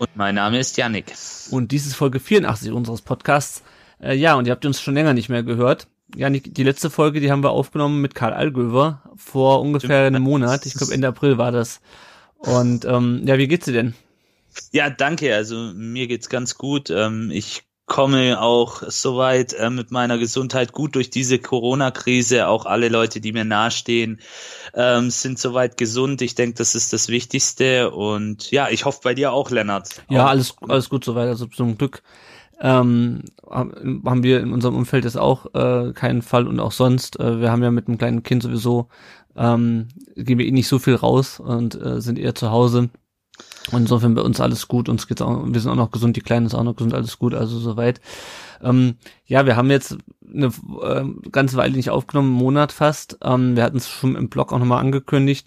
Und mein Name ist Yannick. Und dies ist Folge 84 unseres Podcasts. Äh, ja, und ihr habt uns schon länger nicht mehr gehört. Yannick, die letzte Folge, die haben wir aufgenommen mit Karl Allgöver vor ungefähr einem Monat. Ich glaube Ende April war das. Und ähm, ja, wie geht's dir denn? Ja, danke. Also mir geht's ganz gut. Ähm, ich komme auch soweit äh, mit meiner Gesundheit gut durch diese Corona-Krise. Auch alle Leute, die mir nahestehen, ähm, sind soweit gesund. Ich denke, das ist das Wichtigste. Und ja, ich hoffe bei dir auch, Lennart. Ja, auch. alles, alles gut soweit. Also zum Glück ähm, haben wir in unserem Umfeld jetzt auch äh, keinen Fall und auch sonst. Äh, wir haben ja mit einem kleinen Kind sowieso, ähm, gehen wir eh nicht so viel raus und äh, sind eher zu Hause. Und insofern bei uns alles gut, uns geht's auch, wir sind auch noch gesund, die Kleinen ist auch noch gesund, alles gut, also soweit. Ähm, ja, wir haben jetzt eine äh, ganze Weile nicht aufgenommen, einen Monat fast. Ähm, wir hatten es schon im Blog auch nochmal angekündigt,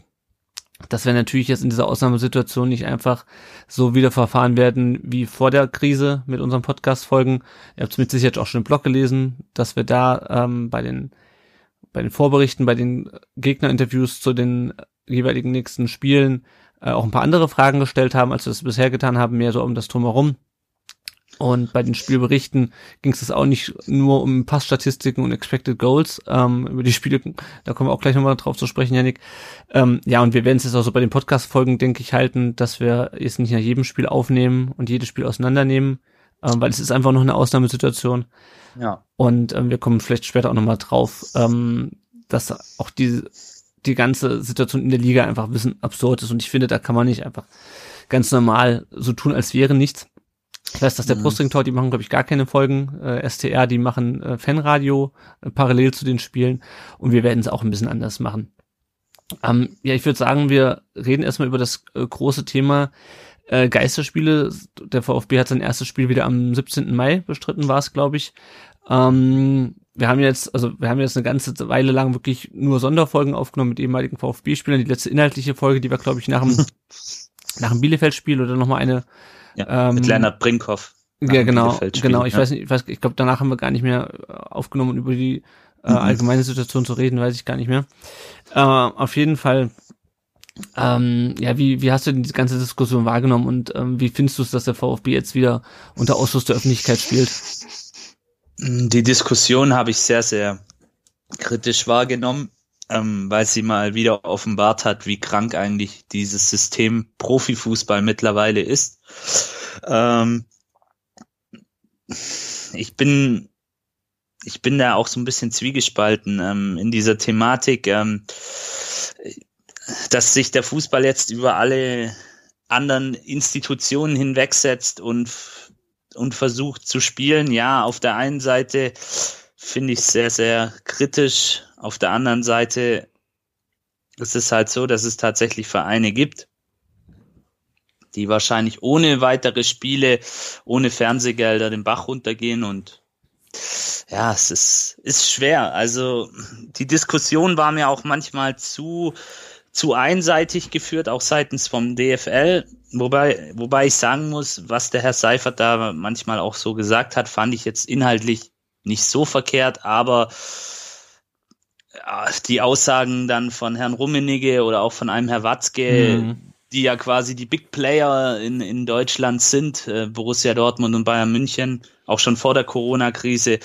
dass wir natürlich jetzt in dieser Ausnahmesituation nicht einfach so wieder verfahren werden wie vor der Krise mit unseren Podcast-Folgen. Ihr habt es mit Sicherheit auch schon im Blog gelesen, dass wir da ähm, bei den bei den Vorberichten, bei den Gegnerinterviews zu den jeweiligen nächsten Spielen äh, auch ein paar andere Fragen gestellt haben, als wir das bisher getan haben, mehr so um das Drumherum. Und bei den Spielberichten ging es auch nicht nur um Passstatistiken und Expected Goals, ähm, über die Spiele, da kommen wir auch gleich nochmal drauf zu sprechen, Janik. Ähm, ja, und wir werden es jetzt auch so bei den Podcast-Folgen, denke ich, halten, dass wir jetzt nicht nach jedem Spiel aufnehmen und jedes Spiel auseinandernehmen, ähm, weil es ist einfach noch eine Ausnahmesituation. Ja. Und ähm, wir kommen vielleicht später auch nochmal drauf, ähm, dass auch die, die ganze Situation in der Liga einfach ein bisschen absurd ist. Und ich finde, da kann man nicht einfach ganz normal so tun, als wäre nichts. Ich weiß, dass der mhm. Brustring-Tor, die machen, glaube ich, gar keine Folgen. Äh, STR, die machen äh, Fanradio äh, parallel zu den Spielen. Und wir werden es auch ein bisschen anders machen. Ähm, ja, ich würde sagen, wir reden erstmal über das äh, große Thema äh, Geisterspiele. Der VfB hat sein erstes Spiel wieder am 17. Mai bestritten, war es, glaube ich. Ähm, wir haben jetzt, also wir haben jetzt eine ganze Weile lang wirklich nur Sonderfolgen aufgenommen mit ehemaligen VfB-Spielern. Die letzte inhaltliche Folge, die war, glaube ich, nach dem, nach dem Bielefeld-Spiel oder nochmal eine ja, ähm, mit Leonard Brinkhoff. Ja, genau, genau. Ich ja. weiß nicht, ich weiß, ich glaube, danach haben wir gar nicht mehr aufgenommen, um über die äh, mhm. allgemeine Situation zu reden, weiß ich gar nicht mehr. Äh, auf jeden Fall, ähm, ja, wie, wie hast du denn diese ganze Diskussion wahrgenommen und ähm, wie findest du es, dass der VfB jetzt wieder unter Ausschuss der Öffentlichkeit spielt? Die Diskussion habe ich sehr, sehr kritisch wahrgenommen, ähm, weil sie mal wieder offenbart hat, wie krank eigentlich dieses System Profifußball mittlerweile ist. Ähm, ich bin ich bin da auch so ein bisschen zwiegespalten ähm, in dieser Thematik, ähm, dass sich der Fußball jetzt über alle anderen Institutionen hinwegsetzt und und versucht zu spielen. Ja, auf der einen Seite finde ich sehr, sehr kritisch. Auf der anderen Seite ist es halt so, dass es tatsächlich Vereine gibt, die wahrscheinlich ohne weitere Spiele, ohne Fernsehgelder den Bach runtergehen und ja, es ist, ist schwer. Also die Diskussion war mir auch manchmal zu, zu einseitig geführt, auch seitens vom DFL. Wobei, wobei ich sagen muss, was der Herr Seifert da manchmal auch so gesagt hat, fand ich jetzt inhaltlich nicht so verkehrt, aber die Aussagen dann von Herrn Rummenigge oder auch von einem Herr Watzke, mhm. die ja quasi die Big Player in, in Deutschland sind, äh, Borussia Dortmund und Bayern München, auch schon vor der Corona-Krise,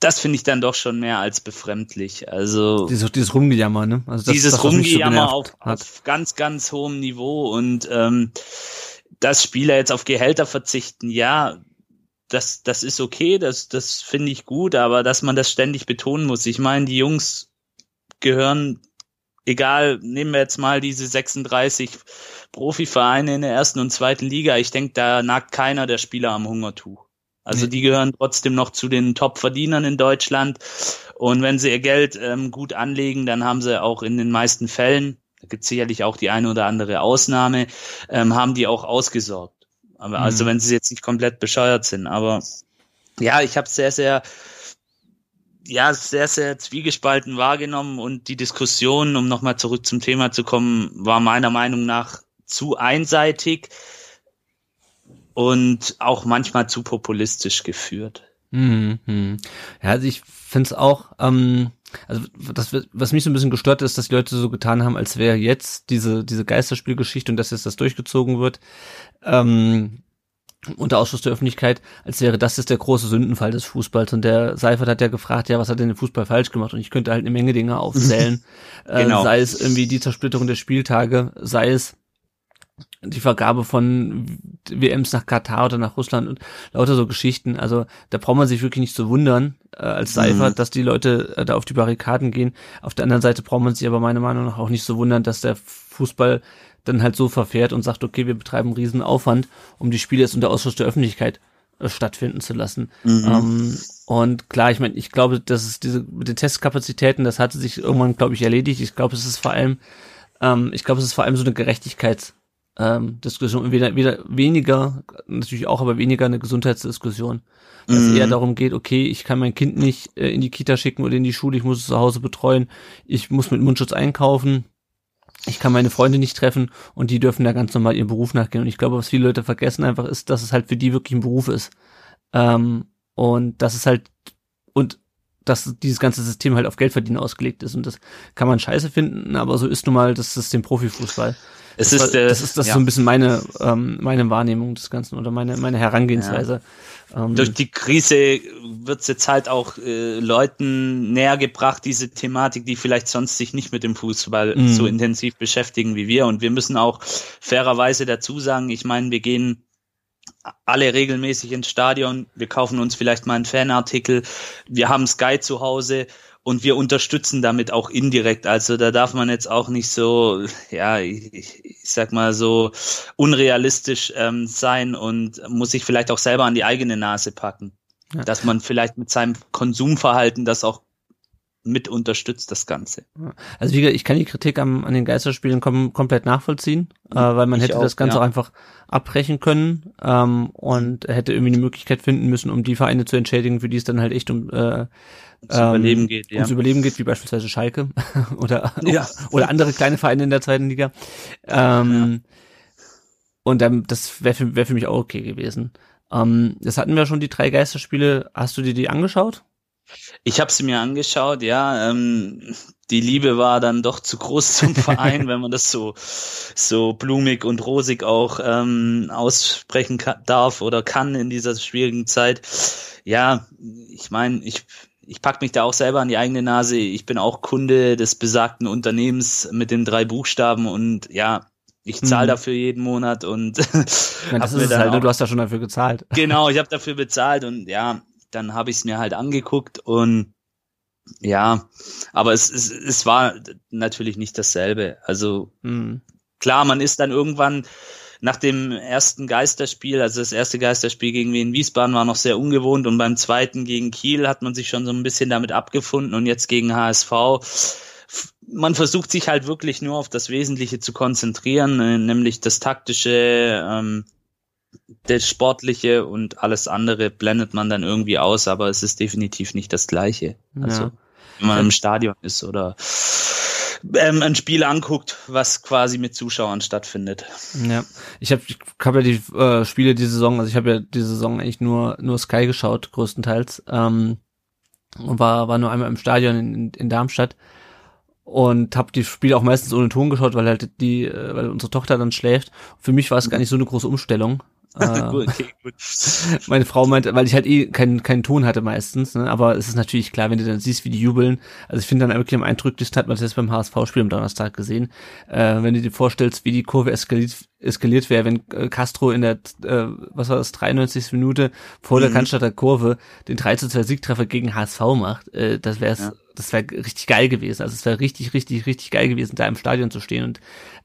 das finde ich dann doch schon mehr als befremdlich. Also dieses, dieses Rumgejammer, ne? Also das, dieses das, Rumgejammer auf, auf, ganz, ganz hohem Niveau und ähm, dass Spieler jetzt auf Gehälter verzichten, ja, das, das ist okay, das, das finde ich gut, aber dass man das ständig betonen muss. Ich meine, die Jungs gehören, egal, nehmen wir jetzt mal diese 36 Profivereine in der ersten und zweiten Liga. Ich denke, da nagt keiner der Spieler am Hungertuch. Also die gehören trotzdem noch zu den Top-Verdienern in Deutschland. Und wenn sie ihr Geld ähm, gut anlegen, dann haben sie auch in den meisten Fällen, da gibt sicherlich auch die eine oder andere Ausnahme, ähm, haben die auch ausgesorgt. Aber, also mhm. wenn sie jetzt nicht komplett bescheuert sind. Aber ja, ich habe sehr, sehr, ja, sehr, sehr zwiegespalten wahrgenommen und die Diskussion, um nochmal zurück zum Thema zu kommen, war meiner Meinung nach zu einseitig und auch manchmal zu populistisch geführt. Mhm. Ja, also ich finde es auch, ähm, also das, was mich so ein bisschen gestört ist, dass die Leute so getan haben, als wäre jetzt diese, diese Geisterspielgeschichte und dass jetzt das durchgezogen wird, ähm, unter Ausschuss der Öffentlichkeit, als wäre das jetzt der große Sündenfall des Fußballs. Und der Seifert hat ja gefragt, ja, was hat denn der Fußball falsch gemacht? Und ich könnte halt eine Menge Dinge aufzählen. genau. äh, sei es irgendwie die Zersplitterung der Spieltage, sei es die Vergabe von WMs nach Katar oder nach Russland und lauter so Geschichten. Also da braucht man sich wirklich nicht zu wundern äh, als Seifert, mhm. dass die Leute äh, da auf die Barrikaden gehen. Auf der anderen Seite braucht man sich aber meiner Meinung nach auch nicht zu wundern, dass der Fußball dann halt so verfährt und sagt, okay, wir betreiben einen riesen Aufwand, um die Spiele jetzt unter Ausschuss der Öffentlichkeit äh, stattfinden zu lassen. Mhm. Ähm, und klar, ich meine, ich glaube, dass es diese mit den Testkapazitäten, das hatte sich irgendwann, glaube ich, erledigt. Ich glaube, es ist vor allem, ähm, ich glaube, es ist vor allem so eine Gerechtigkeits- ähm, Diskussion, wieder, wieder weniger, natürlich auch, aber weniger eine Gesundheitsdiskussion. Weil mhm. eher darum geht, okay, ich kann mein Kind nicht äh, in die Kita schicken oder in die Schule, ich muss es zu Hause betreuen, ich muss mit Mundschutz einkaufen, ich kann meine Freunde nicht treffen und die dürfen da ganz normal ihren Beruf nachgehen. Und ich glaube, was viele Leute vergessen einfach ist, dass es halt für die wirklich ein Beruf ist. Ähm, und das ist halt, und dass dieses ganze System halt auf Geldverdienen ausgelegt ist. Und das kann man scheiße finden, aber so ist nun mal das System Profifußball. Es das ist, war, das ist das ja. so ein bisschen meine ähm, meine Wahrnehmung des Ganzen oder meine meine Herangehensweise. Ja. Ähm, Durch die Krise wird's jetzt halt auch äh, Leuten näher gebracht, diese Thematik, die vielleicht sonst sich nicht mit dem Fußball mhm. so intensiv beschäftigen wie wir. Und wir müssen auch fairerweise dazu sagen, ich meine, wir gehen alle regelmäßig ins Stadion, wir kaufen uns vielleicht mal einen Fanartikel, wir haben Sky zu Hause und wir unterstützen damit auch indirekt. Also da darf man jetzt auch nicht so, ja, ich, ich sag mal so unrealistisch ähm, sein und muss sich vielleicht auch selber an die eigene Nase packen. Ja. Dass man vielleicht mit seinem Konsumverhalten das auch mit unterstützt das Ganze. Also wie gesagt, ich kann die Kritik am, an den Geisterspielen kom komplett nachvollziehen, äh, weil man ich hätte auch, das Ganze ja. auch einfach abbrechen können ähm, und hätte irgendwie eine Möglichkeit finden müssen, um die Vereine zu entschädigen, für die es dann halt echt um äh, ums ähm, Überleben geht, ja. ums Überleben geht, wie beispielsweise Schalke oder ja. oder andere kleine Vereine in der zweiten Liga. Ähm, ja. Und dann, das wäre für, wär für mich auch okay gewesen. Ähm, das hatten wir schon die drei Geisterspiele. Hast du dir die angeschaut? Ich habe sie mir angeschaut, ja. Ähm, die Liebe war dann doch zu groß zum Verein, wenn man das so so blumig und rosig auch ähm, aussprechen kann, darf oder kann in dieser schwierigen Zeit. Ja, ich meine, ich ich pack mich da auch selber an die eigene Nase. Ich bin auch Kunde des besagten Unternehmens mit den drei Buchstaben und ja, ich zahle mhm. dafür jeden Monat und ja, das ist halt, ne? du hast ja schon dafür gezahlt. Genau, ich habe dafür bezahlt und ja, dann habe ich es mir halt angeguckt und ja, aber es, es, es war natürlich nicht dasselbe. Also mhm. klar, man ist dann irgendwann nach dem ersten Geisterspiel, also das erste Geisterspiel gegen Wien Wiesbaden war noch sehr ungewohnt und beim zweiten gegen Kiel hat man sich schon so ein bisschen damit abgefunden und jetzt gegen HSV. Man versucht sich halt wirklich nur auf das Wesentliche zu konzentrieren, äh, nämlich das taktische, ähm, das Sportliche und alles andere blendet man dann irgendwie aus, aber es ist definitiv nicht das Gleiche. Also, ja. wenn man im Stadion ist oder ähm, ein Spiel anguckt, was quasi mit Zuschauern stattfindet. Ja, ich habe ich hab ja die äh, Spiele diese Saison, also ich habe ja diese Saison eigentlich nur nur Sky geschaut, größtenteils. Ähm, und war war nur einmal im Stadion in, in Darmstadt und habe die Spiele auch meistens ohne Ton geschaut, weil halt die, äh, weil unsere Tochter dann schläft. Für mich war es gar nicht so eine große Umstellung. Gut, okay, gut. Meine Frau meinte, weil ich halt eh keinen keinen Ton hatte meistens, ne? aber es ist natürlich klar, wenn du dann siehst, wie die jubeln. Also ich finde dann wirklich am eindrücklichsten hat man das jetzt beim HSV-Spiel am Donnerstag gesehen. Äh, wenn du dir vorstellst, wie die Kurve eskaliert, eskaliert wäre, wenn äh, Castro in der, äh, was war das, 93. Minute vor mhm. der Cannstatter Kurve den 3 zu 2 Siegtreffer gegen HSV macht, äh, das wäre ja. das wäre richtig geil gewesen. Also es wäre richtig, richtig, richtig geil gewesen, da im Stadion zu stehen und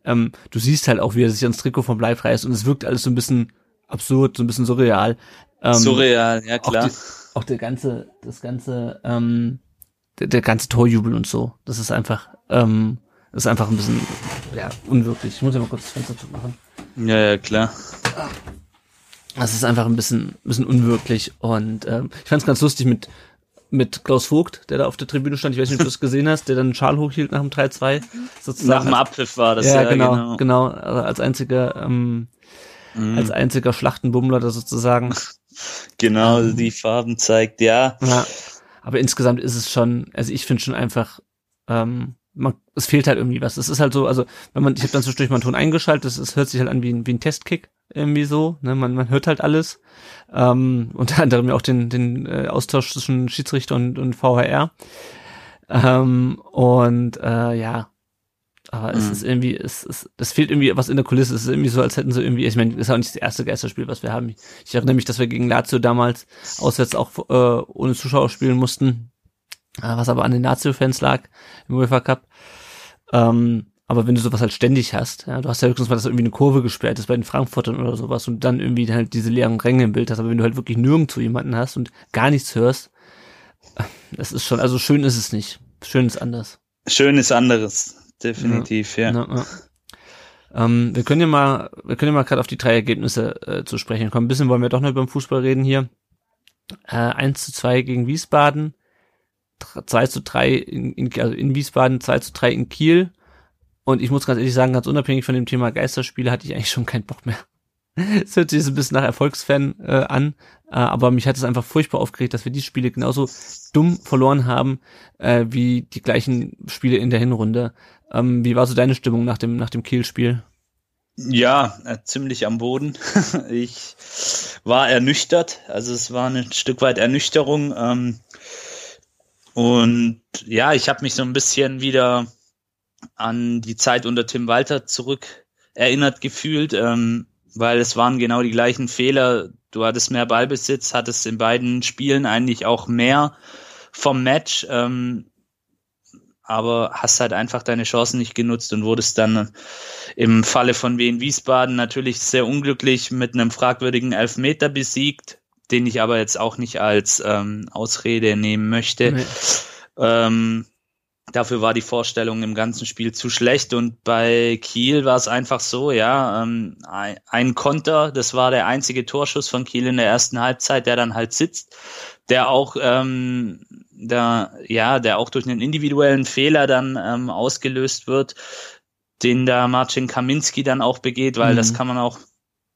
ähm, du siehst halt auch, wie er sich ans Trikot vom Bleib reißt und es wirkt alles so ein bisschen absurd, so ein bisschen surreal. Ähm, surreal, ja klar. Auch, die, auch, der ganze, das ganze, ähm, der, der ganze Torjubel und so. Das ist einfach, ähm, das ist einfach ein bisschen, ja, unwirklich. Ich muss ja mal kurz das Fenster zu machen. Ja, ja, klar. Das ist einfach ein bisschen, ein bisschen unwirklich. Und ähm, ich fand es ganz lustig mit, mit Klaus Vogt, der da auf der Tribüne stand. Ich weiß nicht, ob du es gesehen hast, der dann einen Schal hochhielt nach dem 3-2. Nach dem Abpfiff war das, ja. ja genau, genau, genau. Also als einziger, ähm, mhm. als einziger Schlachtenbummler da sozusagen. Genau, ähm, die Farben zeigt, ja. ja. Aber insgesamt ist es schon, also ich finde schon einfach, ähm, man, es fehlt halt irgendwie was. Es ist halt so, also wenn man, ich habe dann zwischendurch mal einen Ton eingeschaltet, es, es hört sich halt an wie ein, wie ein Testkick irgendwie so, ne? man, man hört halt alles. Ähm, unter anderem ja auch den, den äh, Austausch zwischen Schiedsrichter und, und VHR. Ähm, und äh, ja, aber mhm. es ist irgendwie, es, es, es fehlt irgendwie was in der Kulisse. Es ist irgendwie so, als hätten sie irgendwie, ich meine, das ist auch nicht das erste Geisterspiel, was wir haben. Ich, ich erinnere mich, dass wir gegen Lazio damals auswärts auch äh, ohne Zuschauer spielen mussten, äh, was aber an den Lazio-Fans lag im UEFA Cup. Ähm, aber wenn du sowas halt ständig hast, ja, du hast ja höchstens mal, dass irgendwie eine Kurve gesperrt ist bei den Frankfurtern oder sowas und dann irgendwie halt diese leeren Ränge im Bild hast, aber wenn du halt wirklich nirgendwo jemanden hast und gar nichts hörst, das ist schon, also schön ist es nicht. Schön ist anders. Schön ist anderes, definitiv, ja. ja. ja ähm, wir können ja mal, wir können ja mal gerade auf die drei Ergebnisse äh, zu sprechen kommen. Ein bisschen wollen wir doch noch über den Fußball reden hier. Äh, 1 zu 2 gegen Wiesbaden, 2 zu 3 in, in, also in Wiesbaden, 2 zu 3 in Kiel und ich muss ganz ehrlich sagen, ganz unabhängig von dem Thema Geisterspiele hatte ich eigentlich schon keinen Bock mehr. Es hört sich so ein bisschen nach Erfolgsfan äh, an, äh, aber mich hat es einfach furchtbar aufgeregt, dass wir die Spiele genauso dumm verloren haben äh, wie die gleichen Spiele in der Hinrunde. Ähm, wie war so deine Stimmung nach dem nach dem Kiel-Spiel? Ja, äh, ziemlich am Boden. ich war ernüchtert, also es war ein Stück weit Ernüchterung. Ähm, und ja, ich habe mich so ein bisschen wieder an die Zeit unter Tim Walter zurück erinnert gefühlt, ähm, weil es waren genau die gleichen Fehler. Du hattest mehr Ballbesitz, hattest in beiden Spielen eigentlich auch mehr vom Match, ähm, aber hast halt einfach deine Chancen nicht genutzt und wurdest dann im Falle von Wien Wiesbaden natürlich sehr unglücklich mit einem fragwürdigen Elfmeter besiegt, den ich aber jetzt auch nicht als ähm, Ausrede nehmen möchte. Nee. Ähm, Dafür war die Vorstellung im ganzen Spiel zu schlecht und bei Kiel war es einfach so, ja, ähm, ein Konter, das war der einzige Torschuss von Kiel in der ersten Halbzeit, der dann halt sitzt, der auch, ähm, der, ja, der auch durch einen individuellen Fehler dann ähm, ausgelöst wird, den da Marcin Kaminski dann auch begeht, weil mhm. das kann man auch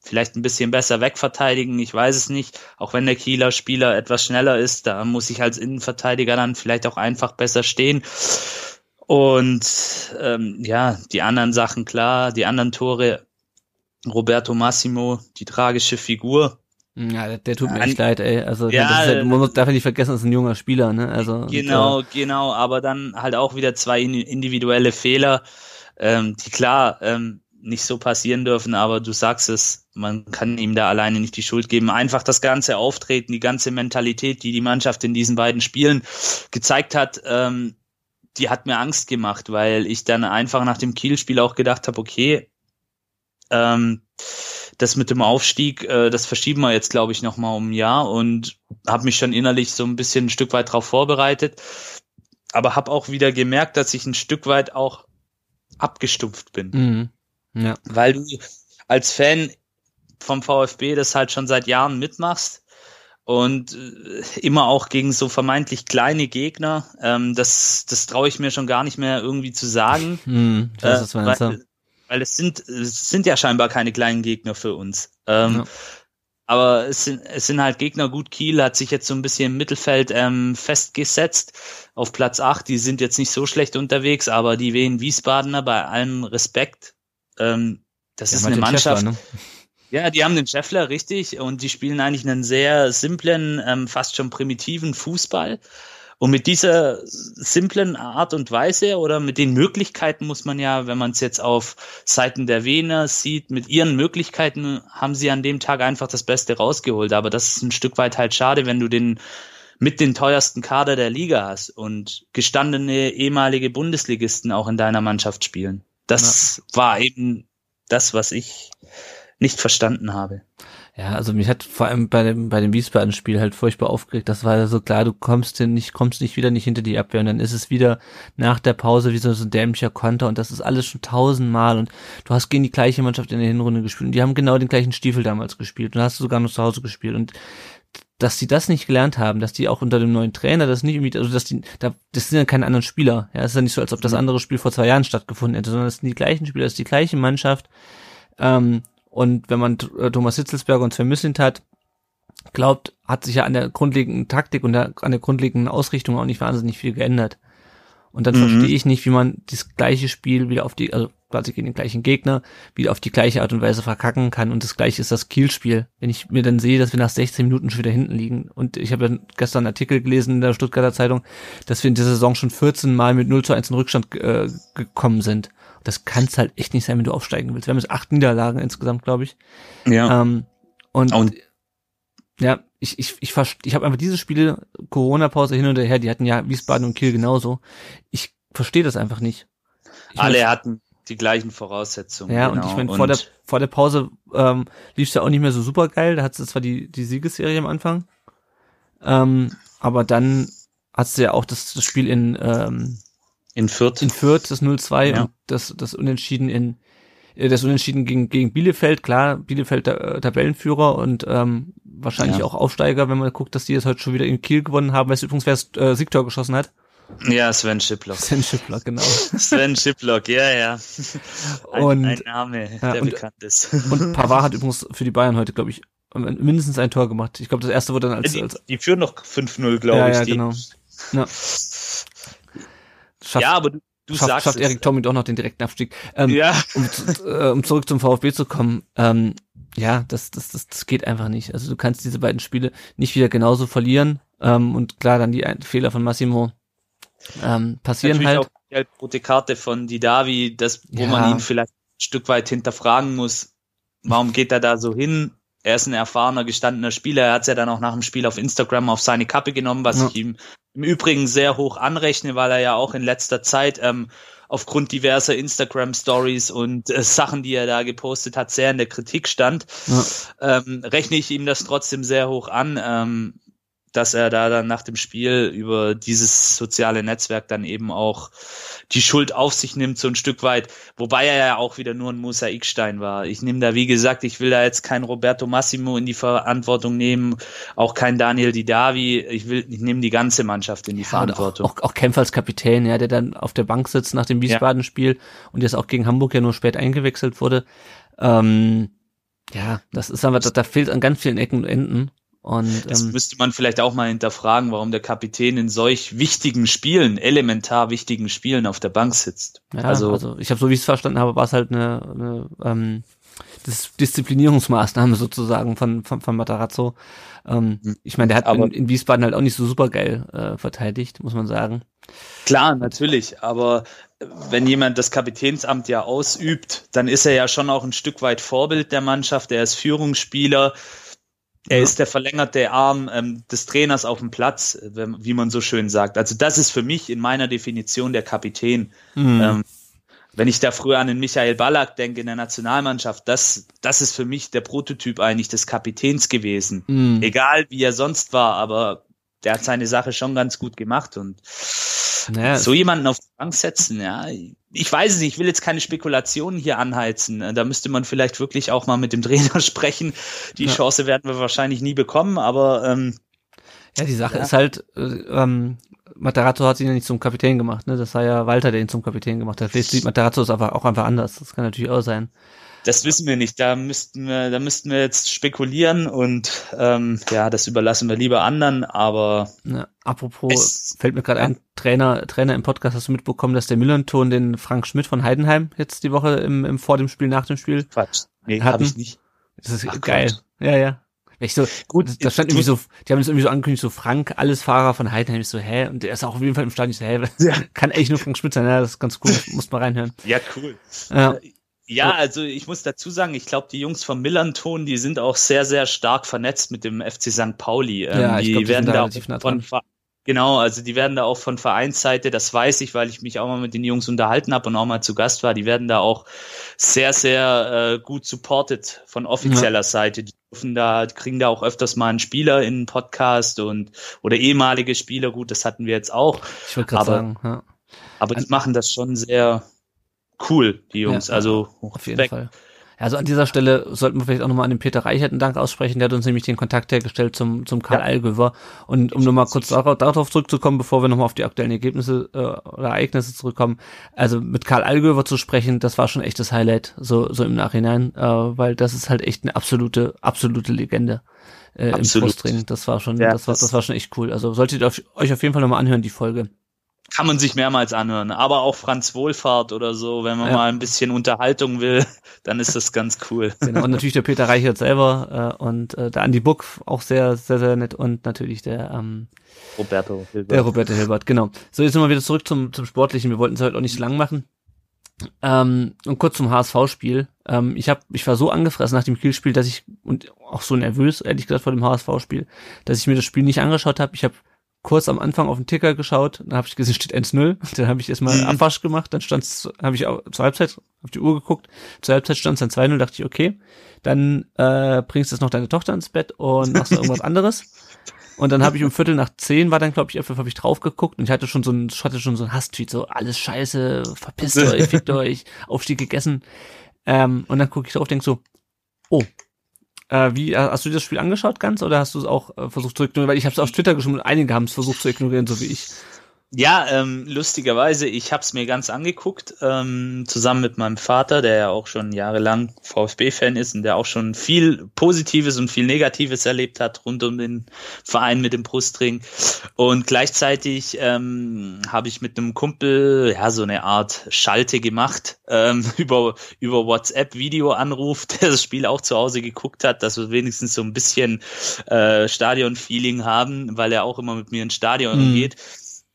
vielleicht ein bisschen besser wegverteidigen, ich weiß es nicht. Auch wenn der Kieler Spieler etwas schneller ist, da muss ich als Innenverteidiger dann vielleicht auch einfach besser stehen. Und ähm, ja, die anderen Sachen klar, die anderen Tore, Roberto Massimo, die tragische Figur. Ja, der, tut mir echt leid, ey. Also ja, halt, man darf ja nicht vergessen, das ist ein junger Spieler, ne? Also genau, und, äh, genau, aber dann halt auch wieder zwei individuelle Fehler, ähm, die klar ähm, nicht so passieren dürfen, aber du sagst es, man kann ihm da alleine nicht die Schuld geben. Einfach das ganze Auftreten, die ganze Mentalität, die die Mannschaft in diesen beiden Spielen gezeigt hat, ähm, die hat mir Angst gemacht, weil ich dann einfach nach dem Kiel-Spiel auch gedacht habe, okay, ähm, das mit dem Aufstieg, äh, das verschieben wir jetzt, glaube ich, noch mal um ein Jahr und habe mich schon innerlich so ein bisschen ein Stück weit darauf vorbereitet, aber habe auch wieder gemerkt, dass ich ein Stück weit auch abgestumpft bin. Mhm. Ja. Weil du als Fan vom VfB das halt schon seit Jahren mitmachst und äh, immer auch gegen so vermeintlich kleine Gegner. Ähm, das das traue ich mir schon gar nicht mehr irgendwie zu sagen. Hm, äh, weil, weil es sind es sind ja scheinbar keine kleinen Gegner für uns. Ähm, ja. Aber es sind, es sind halt Gegner gut. Kiel hat sich jetzt so ein bisschen im Mittelfeld ähm, festgesetzt auf Platz 8. Die sind jetzt nicht so schlecht unterwegs, aber die Wien Wiesbadener bei allem Respekt ähm, das ja, ist eine Mannschaft. Scheffler, ne? Ja, die haben den Scheffler, richtig, und die spielen eigentlich einen sehr simplen, ähm, fast schon primitiven Fußball. Und mit dieser simplen Art und Weise oder mit den Möglichkeiten muss man ja, wenn man es jetzt auf Seiten der Wiener sieht, mit ihren Möglichkeiten haben sie an dem Tag einfach das Beste rausgeholt. Aber das ist ein Stück weit halt schade, wenn du den mit den teuersten Kader der Liga hast und gestandene ehemalige Bundesligisten auch in deiner Mannschaft spielen. Das ja. war eben das, was ich nicht verstanden habe. Ja, also mich hat vor allem bei dem, bei dem Wiesbaden-Spiel halt furchtbar aufgeregt. Das war so klar, du kommst hin, nicht, kommst nicht wieder nicht hinter die Abwehr. Und dann ist es wieder nach der Pause wie so, so ein dämlicher Konter. Und das ist alles schon tausendmal. Und du hast gegen die gleiche Mannschaft in der Hinrunde gespielt. Und die haben genau den gleichen Stiefel damals gespielt. Und hast du sogar noch zu Hause gespielt. Und dass die das nicht gelernt haben, dass die auch unter dem neuen Trainer das nicht irgendwie, also dass die, da, das sind ja keine anderen Spieler. Ja, es ist ja nicht so, als ob das andere Spiel vor zwei Jahren stattgefunden hätte, sondern es sind die gleichen Spieler, es ist die gleiche Mannschaft. Ähm, und wenn man äh, Thomas Hitzelsberger und Sven Müslint hat, glaubt, hat sich ja an der grundlegenden Taktik und der, an der grundlegenden Ausrichtung auch nicht wahnsinnig viel geändert. Und dann mhm. verstehe ich nicht, wie man das gleiche Spiel wieder auf die, also quasi gegen den gleichen Gegner, wieder auf die gleiche Art und Weise verkacken kann. Und das gleiche ist das Kielspiel. Wenn ich mir dann sehe, dass wir nach 16 Minuten schon wieder hinten liegen. Und ich habe ja gestern einen Artikel gelesen in der Stuttgarter Zeitung, dass wir in dieser Saison schon 14 Mal mit 0 zu 1 in Rückstand äh, gekommen sind. Das kann es halt echt nicht sein, wenn du aufsteigen willst. Wir haben jetzt acht Niederlagen insgesamt, glaube ich. Ja. Ähm, und, und ja, ich, ich, ich, ich habe einfach diese Spiele, Corona-Pause hin und her, die hatten ja Wiesbaden und Kiel genauso. Ich verstehe das einfach nicht. Ich Alle mein, hatten die gleichen Voraussetzungen. Ja, genau. und ich meine, vor der, vor der Pause ähm, lief es ja auch nicht mehr so super geil. Da hat es zwar die, die Siegesserie am Anfang, ähm, aber dann hast du ja auch das, das Spiel in ähm, in Fürth. In Fürth, das 0-2 ja. und das, das Unentschieden in äh, das Unentschieden gegen, gegen Bielefeld, klar, Bielefeld äh, Tabellenführer und ähm, wahrscheinlich ja. auch Aufsteiger, wenn man guckt, dass die jetzt heute schon wieder in Kiel gewonnen haben. Weißt du übrigens, wer äh, Siegtor geschossen hat? Ja, Sven Schiplock. Sven Schiplock, genau. Sven Schiplock, ja, ja. Ein, und, ein Name, ja, der und, bekannt ist. Und Pavard hat übrigens für die Bayern heute, glaube ich, mindestens ein Tor gemacht. Ich glaube, das erste wurde dann als... Die, als, die führen noch 5-0, glaube ja, ich. Ja, die. genau. Ja. Schafft, ja, aber du, du schafft, sagst schafft Erik Tommy doch noch den direkten Abstieg. Ähm, ja. um, äh, um zurück zum VfB zu kommen, ähm, ja, das, das, das, das geht einfach nicht. Also du kannst diese beiden Spiele nicht wieder genauso verlieren. Ähm, und klar, dann die Fehler von Massimo ähm, passieren Natürlich halt. Auch die rote Karte von Didavi, das, wo Ja. man ihn vielleicht ein Stück weit hinterfragen muss, warum geht er da so hin? Er ist ein erfahrener, gestandener Spieler. Er hat es ja dann auch nach dem Spiel auf Instagram auf seine Kappe genommen, was Ja. ich ihm im Übrigen sehr hoch anrechne, weil er ja auch in letzter Zeit ähm, aufgrund diverser Instagram-Stories und äh, Sachen, die er da gepostet hat, sehr in der Kritik stand. Ja. Ähm, rechne ich ihm das trotzdem sehr hoch an. Ähm, dass er da dann nach dem Spiel über dieses soziale Netzwerk dann eben auch die Schuld auf sich nimmt, so ein Stück weit, wobei er ja auch wieder nur ein Mosaikstein war. Ich nehme da, wie gesagt, ich will da jetzt kein Roberto Massimo in die Verantwortung nehmen, auch kein Daniel Didavi, ich will, ich nehme die ganze Mannschaft in die Ja, Verantwortung. Auch, auch, auch Kempf als Kapitän, ja, der dann auf der Bank sitzt nach dem Wiesbaden-Spiel und jetzt auch gegen Hamburg ja nur spät eingewechselt wurde. Ähm, ja, das ist aber, da, da fehlt an ganz vielen Ecken und Enden. Und Das ähm, müsste man vielleicht auch mal hinterfragen, warum der Kapitän in solch wichtigen Spielen, elementar wichtigen Spielen auf der Bank sitzt. ja, also, also ich habe so wie ich es verstanden habe, war es halt eine, eine ähm, Dis Disziplinierungsmaßnahme sozusagen von von, von Matarazzo. Ähm, Hm. ich meine, der hat Aber- in, in Wiesbaden halt auch nicht so super geil äh, verteidigt, muss man sagen. Klar, natürlich, aber wenn jemand das Kapitänsamt ja ausübt, dann ist er ja schon auch ein Stück weit Vorbild der Mannschaft, er ist Führungsspieler, er Ja. ist der verlängerte Arm ähm, des Trainers auf dem Platz, wie man so schön sagt. Also das ist für mich in meiner Definition der Kapitän. Mhm. Ähm, wenn ich da früher an den Michael Ballack denke in der Nationalmannschaft, das, das ist für mich der Prototyp eigentlich des Kapitäns gewesen. Mhm. Egal wie er sonst war, aber der hat seine Sache schon ganz gut gemacht und Naja, so jemanden auf die Bank setzen, ja. Ich weiß es nicht, ich will jetzt keine Spekulationen hier anheizen. Da müsste man vielleicht wirklich auch mal mit dem Trainer sprechen. Die Ja. Chance werden wir wahrscheinlich nie bekommen, aber ähm, Ja, die Sache Ja. ist halt, äh, ähm, Matarazzo hat ihn ja nicht zum Kapitän gemacht, ne? Das war ja Walter, der ihn zum Kapitän gemacht hat. Vielleicht sieht Matarazzo es aber auch einfach anders. Das kann natürlich auch sein. das wissen wir nicht. Da müssten wir, da müssten wir jetzt spekulieren und ähm, ja, das überlassen wir lieber anderen, aber Ne? Apropos, fällt mir gerade ja. ein, Trainer, Trainer im Podcast, hast du mitbekommen, dass der Müllernton den Frank Schmidt von Heidenheim jetzt die Woche im, im vor dem Spiel, nach dem Spiel, Quatsch. Nee, Hatten- habe ich nicht. das ist Ach geil. Gott. Ja, ja. Ich so, Gut, das, stand irgendwie so, die haben das irgendwie so angekündigt, so Frank, alles Fahrer von Heidenheim. Ich so, hä? Und der ist auch auf jeden Fall im Stadion. Ich so, hä? Ja. Kann echt nur Frank Schmidt sein. Ja, das ist ganz cool. Muss mal reinhören. Ja, cool. Ja. Ja, also ich muss dazu sagen, ich glaube, die Jungs vom Millanton, die sind auch sehr, sehr stark vernetzt mit dem FC St. Pauli. Ähm, Ja, ich die glaub, die werden sind da da relativ nah von, dran. Ver- Genau, also die werden da auch von Vereinsseite, das weiß ich, weil ich mich auch mal mit den Jungs unterhalten habe und auch mal zu Gast war, die werden da auch sehr, sehr äh, gut supported von offizieller ja. Seite. Die da, kriegen da auch öfters mal einen Spieler in einen Podcast und oder ehemalige Spieler, gut, das hatten wir jetzt auch. Ich wollte gerade sagen, ja. Aber die machen das schon sehr cool, die Jungs. Ja, also auf jeden Fall. Also an dieser Stelle sollten wir vielleicht auch nochmal an den Peter Reichert einen Dank aussprechen, der hat uns nämlich den Kontakt hergestellt zum, zum Karl ja. Algöver. Und um nochmal kurz darauf, darauf zurückzukommen, bevor wir nochmal auf die aktuellen Ergebnisse äh, oder Ereignisse zurückkommen, also mit Karl Algöver zu sprechen, das war schon echt das Highlight, so, so im Nachhinein, äh, weil das ist halt echt eine absolute, absolute Legende. Äh, Absolut. im Brusttraining. Das war schon, ja, das war, das war schon echt cool. Also solltet ihr euch auf jeden Fall nochmal anhören, die Folge kann man sich mehrmals anhören. Aber auch Franz Wohlfahrt oder so, wenn man ja. mal ein bisschen Unterhaltung will, dann ist das ganz cool. Genau, und natürlich der Peter Reichert selber äh, und äh, der Andy Buck, auch sehr, sehr, sehr nett und natürlich der ähm, Roberto Hilbert. Der Roberto Hilbert, genau. So, jetzt sind wir wieder zurück zum, zum Sportlichen. Wir wollten es heute auch nicht so lang machen. Ähm, und kurz zum HSV-Spiel. Ähm, ich hab, ich war so angefressen nach dem Kielspiel, dass ich, und auch so nervös, ehrlich gesagt, vor dem HSV-Spiel, dass ich mir das Spiel nicht angeschaut habe. Ich habe kurz am Anfang auf den Ticker geschaut, dann habe ich gesehen, steht 1-0. Dann habe ich erstmal mhm. Abwasch gemacht, dann stand habe ich auch zur Halbzeit auf die Uhr geguckt. Zur Halbzeit stand es dann 2-0, dachte ich, okay, dann äh, bringst du jetzt noch deine Tochter ins Bett und machst noch irgendwas anderes. Und dann habe ich um Viertel nach zehn war dann, glaube ich, einfach habe ich drauf geguckt und ich hatte schon so ein, ich hatte schon so ein Hasstweet, so alles scheiße, verpisst euch, fickt euch, Aufstieg gegessen. Ähm, und dann gucke ich drauf, denk so, oh, äh, wie äh, hast du dir das Spiel angeschaut ganz oder hast du es auch äh, versucht zu ignorieren? Weil ich habe es auf Twitter geschrieben und einige haben es versucht zu ignorieren, so wie ich. Ja, ähm, lustigerweise, ich habe es mir ganz angeguckt, ähm, zusammen mit meinem Vater, der ja auch schon jahrelang VfB-Fan ist und der auch schon viel Positives und viel Negatives erlebt hat rund um den Verein mit dem Brustring. Und gleichzeitig ähm, habe ich mit einem Kumpel ja so eine Art Schalte gemacht ähm, über über WhatsApp Videoanruf, der das Spiel auch zu Hause geguckt hat, dass wir wenigstens so ein bisschen äh, Stadion-Feeling haben, weil er auch immer mit mir ins Stadion mhm. geht.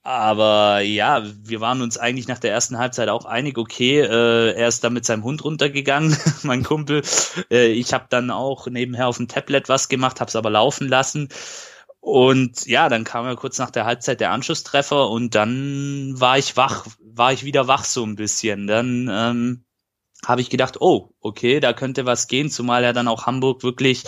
Aber ja, wir waren uns eigentlich nach der ersten Halbzeit auch einig, okay, äh, er ist da mit seinem Hund runtergegangen, mein Kumpel. Äh, ich habe dann auch nebenher auf dem Tablet was gemacht, habe es aber laufen lassen. Und ja, dann kam ja kurz nach der Halbzeit der Anschlusstreffer und dann war ich wach, war ich wieder wach so ein bisschen. Dann ähm, habe ich gedacht, oh, okay, da könnte was gehen, zumal ja dann auch Hamburg wirklich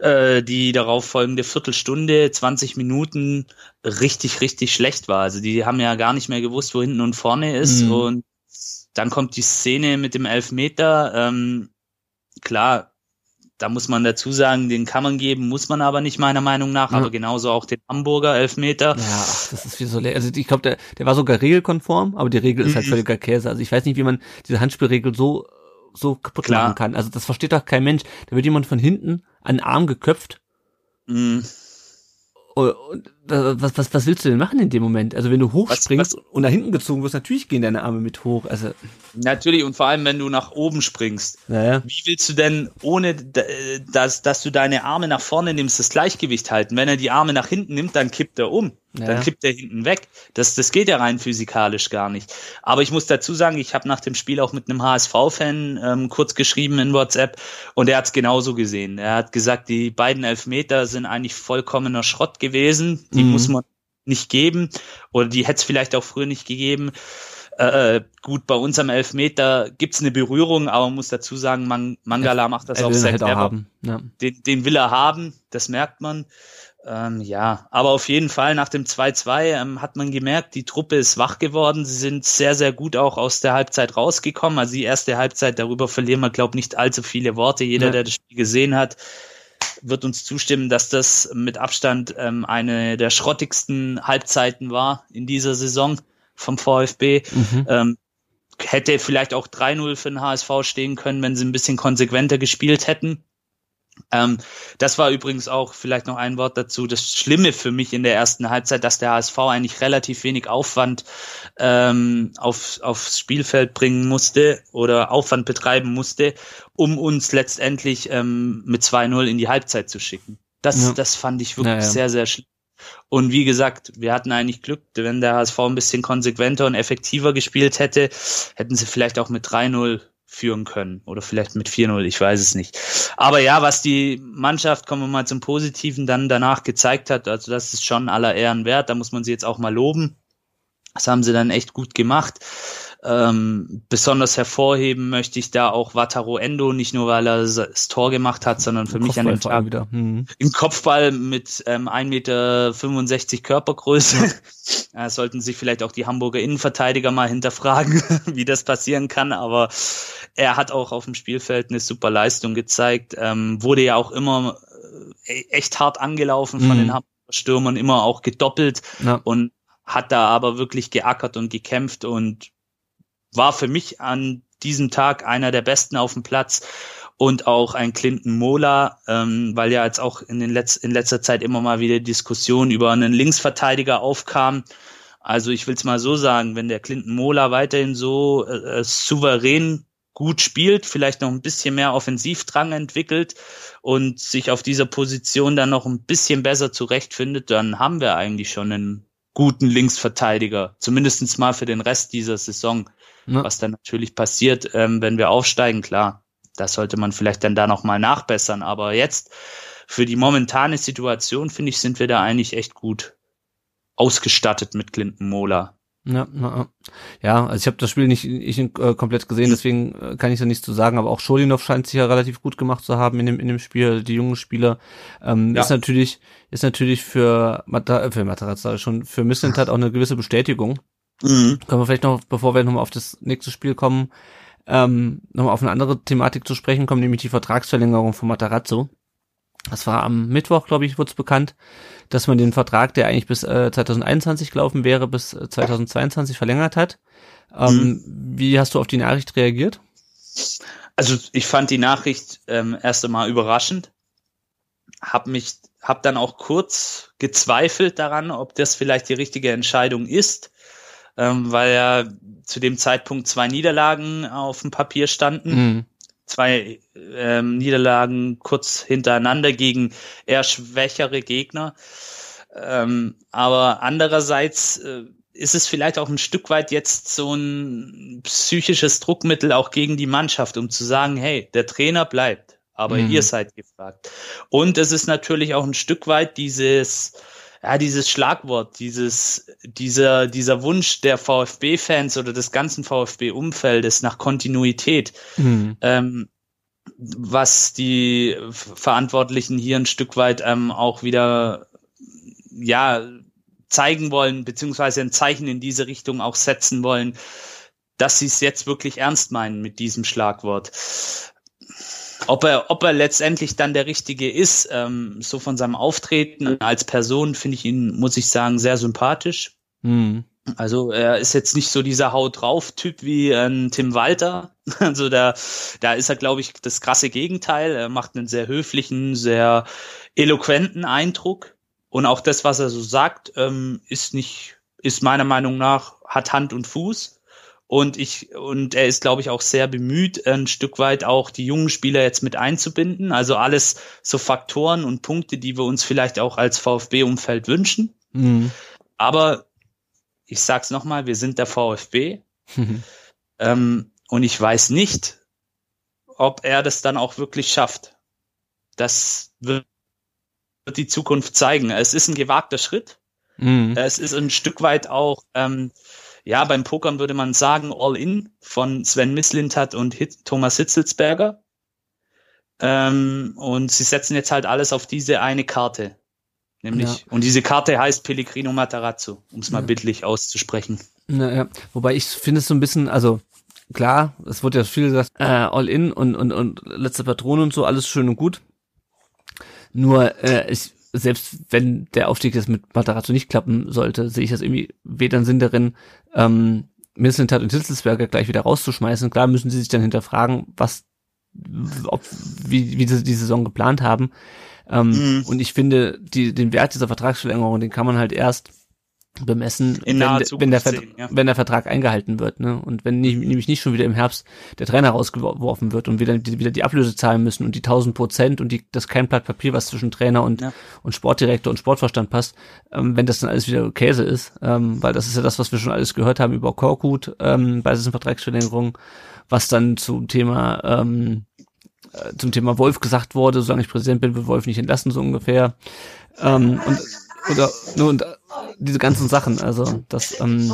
äh, die darauf folgende Viertelstunde, 20 Minuten richtig, richtig schlecht war. Also die haben ja gar nicht mehr gewusst, wo hinten und vorne ist. Mhm. Und dann kommt die Szene mit dem Elfmeter. Ähm, klar, da muss man dazu sagen, den kann man geben, muss man aber nicht meiner Meinung nach, ja. aber genauso auch den Hamburger Elfmeter. Ja, das ist wie so leer. Also ich glaube, der, der war sogar regelkonform, aber die Regel ist halt mhm. völliger Käse. Also ich weiß nicht, wie man diese Handspielregel so so kaputt Klar. machen kann. Also das versteht doch kein Mensch. Da wird jemand von hinten an den Arm geköpft. Mhm. Und, und, was, was, was willst du denn machen in dem Moment? Also wenn du hochspringst was, was? und nach hinten gezogen wirst, natürlich gehen deine Arme mit hoch. Also natürlich und vor allem wenn du nach oben springst. Naja. Wie willst du denn ohne dass dass du deine Arme nach vorne nimmst das Gleichgewicht halten? Wenn er die Arme nach hinten nimmt, dann kippt er um. Ja. Dann kippt er hinten weg. Das, das geht ja rein physikalisch gar nicht. Aber ich muss dazu sagen, ich habe nach dem Spiel auch mit einem HSV-Fan ähm, kurz geschrieben in WhatsApp und er hat es genauso gesehen. Er hat gesagt, die beiden Elfmeter sind eigentlich vollkommener Schrott gewesen. Die mhm. muss man nicht geben oder die hätte es vielleicht auch früher nicht gegeben. Äh, äh, gut, bei uns am Elfmeter gibt's eine Berührung, aber man muss dazu sagen, Man Mangala macht das er auch sehr halt clever. Haben. Ja. Den, den will er haben, das merkt man. Ähm, ja, aber auf jeden Fall nach dem 2-2 ähm, hat man gemerkt, die Truppe ist wach geworden. Sie sind sehr, sehr gut auch aus der Halbzeit rausgekommen. Also die erste Halbzeit, darüber verlieren wir, glaube nicht allzu viele Worte. Jeder, ja. der das Spiel gesehen hat, wird uns zustimmen, dass das mit Abstand ähm, eine der schrottigsten Halbzeiten war in dieser Saison vom VfB. Mhm. Ähm, hätte vielleicht auch 3-0 für den HSV stehen können, wenn sie ein bisschen konsequenter gespielt hätten. Ähm, das war übrigens auch vielleicht noch ein Wort dazu. Das Schlimme für mich in der ersten Halbzeit, dass der HSV eigentlich relativ wenig Aufwand ähm, auf, aufs Spielfeld bringen musste oder Aufwand betreiben musste, um uns letztendlich ähm, mit 2-0 in die Halbzeit zu schicken. Das, ja. das fand ich wirklich ja, ja. sehr, sehr schlimm. Und wie gesagt, wir hatten eigentlich Glück, wenn der HSV ein bisschen konsequenter und effektiver gespielt hätte, hätten sie vielleicht auch mit 3-0 führen können. Oder vielleicht mit 4-0, ich weiß es nicht. Aber ja, was die Mannschaft, kommen wir mal zum Positiven, dann danach gezeigt hat, also das ist schon aller Ehren wert, da muss man sie jetzt auch mal loben. Das haben sie dann echt gut gemacht. Ähm, besonders hervorheben möchte ich da auch Wataru Endo, nicht nur weil er das Tor gemacht hat, sondern für mich an dem Tag wieder. Mhm. im Kopfball mit ähm, 1,65 Meter Körpergröße. Ja. sollten sich vielleicht auch die Hamburger Innenverteidiger mal hinterfragen, wie das passieren kann. Aber er hat auch auf dem Spielfeld eine super Leistung gezeigt. Ähm, wurde ja auch immer äh, echt hart angelaufen von Mhm. den Hamburger Stürmern, immer auch gedoppelt Ja. und hat da aber wirklich geackert und gekämpft und war für mich an diesem Tag einer der besten auf dem Platz und auch ein Clinton Mola, ähm, weil ja jetzt auch in, den Letz in letzter Zeit immer mal wieder Diskussionen über einen Linksverteidiger aufkam. Also ich will es mal so sagen, wenn der Clinton Mola weiterhin so äh, äh, souverän gut spielt, vielleicht noch ein bisschen mehr Offensivdrang entwickelt und sich auf dieser Position dann noch ein bisschen besser zurechtfindet, dann haben wir eigentlich schon einen guten Linksverteidiger, zumindestens mal für den Rest dieser Saison. Ja. Was dann natürlich passiert, ähm, wenn wir aufsteigen, klar, das sollte man vielleicht dann da nochmal nachbessern. Aber jetzt für die momentane Situation, finde ich, sind wir da eigentlich echt gut ausgestattet mit Clinton Mola. Ja, ja, also ich habe das Spiel nicht, nicht äh, komplett gesehen, deswegen äh, kann ich da nichts zu sagen, aber auch Scholinov scheint sich ja relativ gut gemacht zu haben in dem, in dem Spiel, die jungen Spieler. Ähm, Ja. Ist natürlich, ist natürlich für, Mata, äh, für ich schon, für Mislintat auch eine gewisse Bestätigung. Können wir vielleicht noch, bevor wir nochmal auf das nächste Spiel kommen, ähm, nochmal auf eine andere Thematik zu sprechen kommen, nämlich die Vertragsverlängerung von Matarazzo. Das war am Mittwoch, glaube ich, wurde es bekannt, dass man den Vertrag, der eigentlich bis äh, 2021 gelaufen wäre, bis äh, 2022 verlängert hat. Ähm, Wie hast du auf die Nachricht reagiert? Also ich fand die Nachricht ähm, erst einmal überraschend, hab mich, hab dann auch kurz gezweifelt daran, ob das vielleicht die richtige Entscheidung ist, ähm, weil ja zu dem Zeitpunkt zwei Niederlagen auf dem Papier standen, Mhm. zwei ähm, Niederlagen kurz hintereinander gegen eher schwächere Gegner. Ähm, aber andererseits äh, ist es vielleicht auch ein Stück weit jetzt so ein psychisches Druckmittel auch gegen die Mannschaft, um zu sagen, hey, der Trainer bleibt, aber Mhm. ihr seid gefragt. Und es ist natürlich auch ein Stück weit dieses, ja, dieses Schlagwort, dieses, dieser, dieser Wunsch der VfB-Fans oder des ganzen VfB-Umfeldes nach Kontinuität Mhm. ähm, was die Verantwortlichen hier ein Stück weit ähm, auch wieder ja zeigen wollen, beziehungsweise ein Zeichen in diese Richtung auch setzen wollen, dass sie es jetzt wirklich ernst meinen mit diesem Schlagwort. Ob er, ob er letztendlich dann der Richtige ist, ähm, so von seinem Auftreten als Person finde ich ihn, muss ich sagen, sehr sympathisch. Mhm. Also er ist jetzt nicht so dieser Haut drauf Typ wie ein Tim Walter. Also da, da ist er, glaube ich, das krasse Gegenteil. Er macht einen sehr höflichen, sehr eloquenten Eindruck. Und auch das, was er so sagt, ähm, ist nicht, ist meiner Meinung nach, hat Hand und Fuß. Und ich, und er ist, glaube ich, auch sehr bemüht, ein Stück weit auch die jungen Spieler jetzt mit einzubinden. Also alles so Faktoren und Punkte, die wir uns vielleicht auch als VfB-Umfeld wünschen. Mhm. Aber ich sag's nochmal, wir sind der VfB. Ähm, und ich weiß nicht, ob er das dann auch wirklich schafft. Das wird wird die Zukunft zeigen. Es ist ein gewagter Schritt. Mhm. Es ist ein Stück weit auch, ähm, ja, beim Pokern würde man sagen, All-In von Sven Mislintat und Hit Thomas Hitzelsberger. Ähm, und sie setzen jetzt halt alles auf diese eine Karte. Nämlich, Ja. und diese Karte heißt Pellegrino Matarazzo, um es mal Ja. bildlich auszusprechen. Naja, wobei ich finde es so ein bisschen, also klar, es wurde ja viel gesagt, äh, all in und, und, und letzte Patrone und so, alles schön und gut. Nur, äh, ich, selbst wenn der Aufstieg jetzt mit Matarazzo nicht klappen sollte, sehe ich das irgendwie weder einen Sinn darin, ähm, Mislintat und Hitzelsberger gleich wieder rauszuschmeißen. Klar müssen sie sich dann hinterfragen, was, ob, wie, wie sie die Saison geplant haben. Ähm, Mhm. Und ich finde, die, den Wert dieser Vertragsverlängerung, den kann man halt erst bemessen, wenn, wenn, der Zukunft Vert- sehen, ja. wenn der Vertrag eingehalten wird. Ne? Und wenn nicht, nämlich nicht schon wieder im Herbst der Trainer rausgeworfen wird und wieder, die- wieder die Ablöse zahlen müssen und die 1000 Prozent und die, das kein Blatt Papier, was zwischen Trainer und, Ja. und Sportdirektor und Sportverstand passt, ähm, wenn das dann alles wieder Käse ist, ähm, weil das ist ja das, was wir schon alles gehört haben über Korkut ähm, bei diesen Vertragsverlängerungen was dann zum Thema ähm, äh, zum Thema Wolf gesagt wurde, solange ich Präsident bin, wird Wolf nicht entlassen, so ungefähr. Ähm, und oder nur und diese ganzen Sachen, also das, ähm,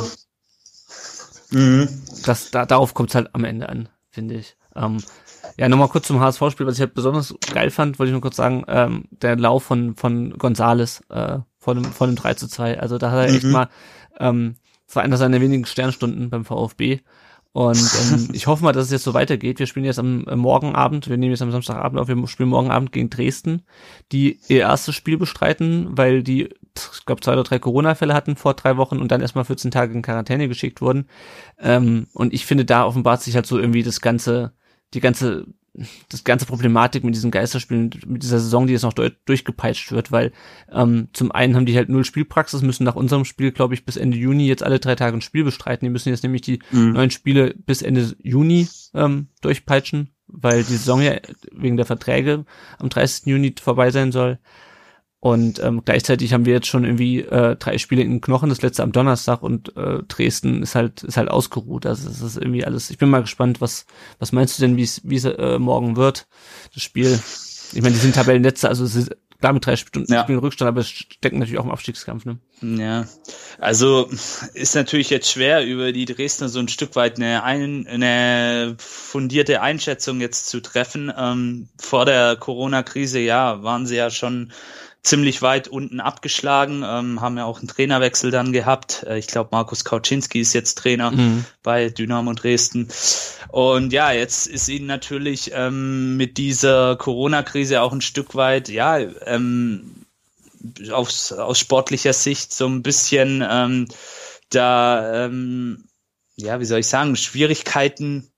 mhm. das da, darauf kommt es halt am Ende an, finde ich. Ähm, ja, nochmal kurz zum HSV-Spiel, was ich halt besonders geil fand, wollte ich nur kurz sagen, ähm, der Lauf von, von Gonzales äh, vor, dem, vor dem 3 zu 2. Also da hat er mhm. echt mal, ähm, das war einer seiner wenigen Sternstunden beim VfB. Und ähm, ich hoffe mal, dass es jetzt so weitergeht. Wir spielen jetzt am äh, Morgenabend, wir nehmen jetzt am Samstagabend auf, wir spielen morgen Abend gegen Dresden, die ihr erstes Spiel bestreiten, weil die, ich glaube, zwei oder drei Corona-Fälle hatten vor drei Wochen und dann erstmal 14 Tage in Quarantäne geschickt wurden. Ähm, und ich finde, da offenbart sich halt so irgendwie das ganze, die ganze das ganze Problematik mit diesen Geisterspielen, mit dieser Saison, die jetzt noch durchgepeitscht wird, weil ähm, zum einen haben die halt null Spielpraxis, müssen nach unserem Spiel, glaube ich, bis Ende Juni jetzt alle drei Tage ein Spiel bestreiten. Die müssen jetzt nämlich die mhm. neun Spiele bis Ende Juni ähm, durchpeitschen, weil die Saison ja wegen der Verträge am 30. Juni vorbei sein soll. Und ähm, gleichzeitig haben wir jetzt schon irgendwie äh, drei Spiele in den Knochen, das letzte am Donnerstag und äh, Dresden ist halt ist halt ausgeruht. Also es ist irgendwie alles. Ich bin mal gespannt, was was meinst du denn, wie es wie es äh, morgen wird, das Spiel. Ich meine, die sind Tabellenletzte, also es ist klar mit drei Stunden ja. Spielen Rückstand, aber es stecken natürlich auch im Abstiegskampf. Ne? Ja, also ist natürlich jetzt schwer über die Dresdner so ein Stück weit eine, ein, eine fundierte Einschätzung jetzt zu treffen. Ähm, vor der Corona-Krise, ja, waren sie ja schon ziemlich weit unten abgeschlagen, ähm, haben ja auch einen Trainerwechsel dann gehabt. Äh, ich glaube, Markus Kauczynski ist jetzt Trainer mhm. bei Dynamo Dresden. Und ja, jetzt ist ihnen natürlich ähm, mit dieser Corona-Krise auch ein Stück weit, ja, ähm, aus, aus sportlicher Sicht so ein bisschen ähm, da, ähm, ja, wie soll ich sagen, Schwierigkeiten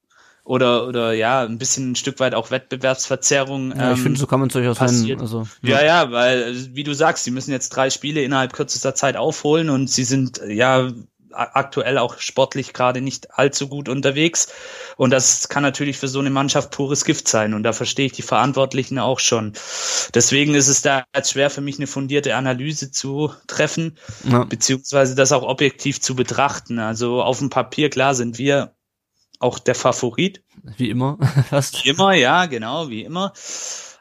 oder oder ja ein bisschen ein Stück weit auch Wettbewerbsverzerrung. Ja, ich ähm, finde, so kann man es durchaus nennen. Also, ja. ja, ja, weil wie du sagst, sie müssen jetzt drei Spiele innerhalb kürzester Zeit aufholen und sie sind ja aktuell auch sportlich gerade nicht allzu gut unterwegs. Und das kann natürlich für so eine Mannschaft pures Gift sein. Und da verstehe ich die Verantwortlichen auch schon. Deswegen ist es da jetzt schwer für mich eine fundierte Analyse zu treffen, ja. beziehungsweise das auch objektiv zu betrachten. Also auf dem Papier, klar, sind wir auch der Favorit. Wie immer. Fast. Wie immer, ja, genau, wie immer.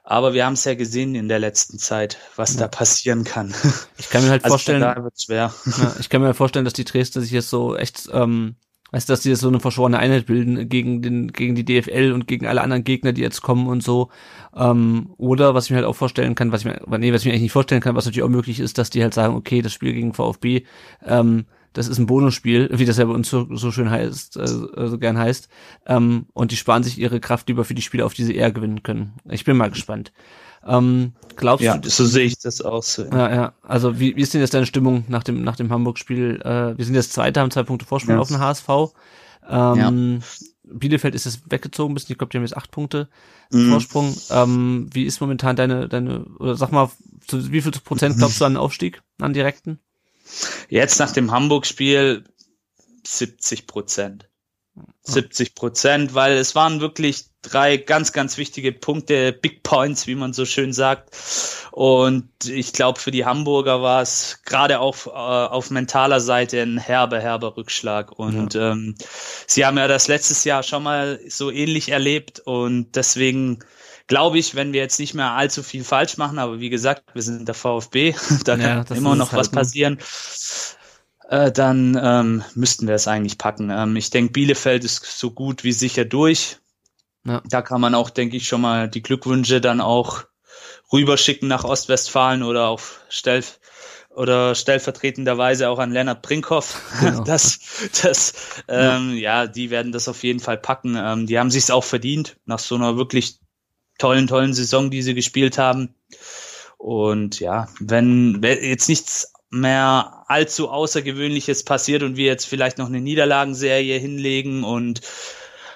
Aber wir haben es ja gesehen in der letzten Zeit, was ja. da passieren kann. Ich kann mir halt also vorstellen. Ja, ich kann mir halt vorstellen, dass die Dresdner sich jetzt so echt, ähm, weißt du, dass die jetzt so eine verschworene Einheit bilden gegen den, gegen die DFL und gegen alle anderen Gegner, die jetzt kommen und so. Ähm, oder was ich mir halt auch vorstellen kann, was ich mir, nee, was ich mir eigentlich nicht vorstellen kann, was natürlich auch möglich ist, dass die halt sagen, okay, das Spiel gegen VfB, ähm, das ist ein Bonusspiel, wie das ja bei uns so, so schön heißt, äh, so gern heißt. Ähm, und die sparen sich ihre Kraft lieber für die Spiele, auf die sie eher gewinnen können. Ich bin mal gespannt. Ähm, glaubst ja, du? So sehe ich das aus. So. Ja, ja. Also wie, wie ist denn jetzt deine Stimmung nach dem nach dem Hamburg-Spiel? Äh, wir sind jetzt Zweiter, haben zwei Punkte Vorsprung ja. auf den HSV. Ähm, ja. Bielefeld ist jetzt weggezogen bisschen. Ich glaube, die haben jetzt acht Punkte mhm. Vorsprung. Ähm, wie ist momentan deine deine oder sag mal, zu wie viel Prozent glaubst du an den Aufstieg, an direkten? Jetzt nach dem Hamburg-Spiel 70 Prozent. 70 Prozent, weil es waren wirklich drei ganz, ganz wichtige Punkte, Big Points, wie man so schön sagt. Und ich glaube, für die Hamburger war es gerade auch äh, auf mentaler Seite ein herber, herber Rückschlag. Und ja. ähm, sie haben ja das letztes Jahr schon mal so ähnlich erlebt und deswegen glaube ich, wenn wir jetzt nicht mehr allzu viel falsch machen, aber wie gesagt, wir sind der VfB, da ja, kann immer noch halt was passieren, äh, dann ähm, müssten wir es eigentlich packen. Ähm, ich denke, Bielefeld ist so gut wie sicher durch. Ja. Da kann man auch, denke ich, schon mal die Glückwünsche dann auch rüberschicken nach Ostwestfalen oder auf Stellf oder stellvertretenderweise auch an Lennart Brinkhoff. Genau. Das, das, ähm, ja. ja. die werden das auf jeden Fall packen. Ähm, die haben sich's auch verdient nach so einer wirklich tollen, tollen Saison, die sie gespielt haben. Und ja, wenn jetzt nichts mehr allzu Außergewöhnliches passiert und wir jetzt vielleicht noch eine Niederlagenserie hinlegen und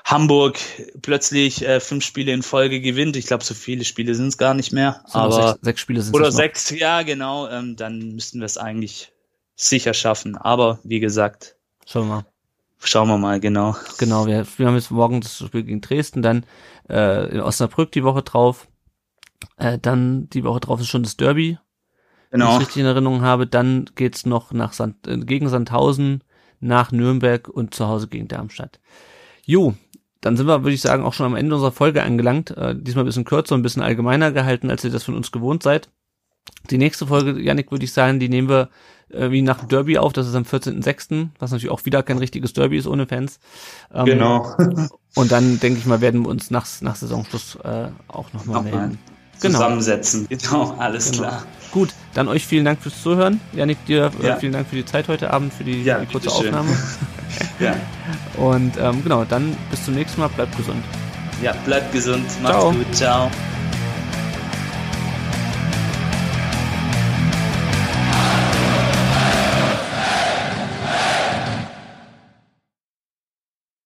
Hamburg plötzlich äh, fünf Spiele in Folge gewinnt. Ich glaube, so viele Spiele sind es gar nicht mehr. So aber sechs, sechs Spiele sind oder sechs, ja genau. Ähm, dann müssten wir es eigentlich sicher schaffen. Aber wie gesagt, schauen wir mal. Schauen wir mal, genau. Genau, wir, wir haben jetzt morgen das Spiel gegen Dresden, dann äh, in Osnabrück die Woche drauf. Äh, dann die Woche drauf ist schon das Derby. Genau. Wenn ich richtig in Erinnerung habe, dann geht's noch nach Sand, äh, gegen Sandhausen, nach Nürnberg und zu Hause gegen Darmstadt. Jo, dann sind wir, würde ich sagen, auch schon am Ende unserer Folge angelangt. Äh, diesmal ein bisschen kürzer, ein bisschen allgemeiner gehalten, als ihr das von uns gewohnt seid. Die nächste Folge, Janik, würde ich sagen, die nehmen wir äh, wie nach dem Derby auf. Das ist am 14.06., was natürlich auch wieder kein richtiges Derby ist ohne Fans. Ähm, genau. und dann, denke ich mal, werden wir uns nach, nach Saisonschluss äh, auch nochmal noch melden. Genau. Zusammensetzen. Genau, alles genau. klar. Gut, dann euch vielen Dank fürs Zuhören. Janik, dir äh, ja. vielen Dank für die Zeit heute Abend, für die, ja, die kurze Aufnahme. ja. Und ähm, genau, dann bis zum nächsten Mal. Bleibt gesund. Ja, bleibt gesund. Macht's Ciao. gut. Ciao.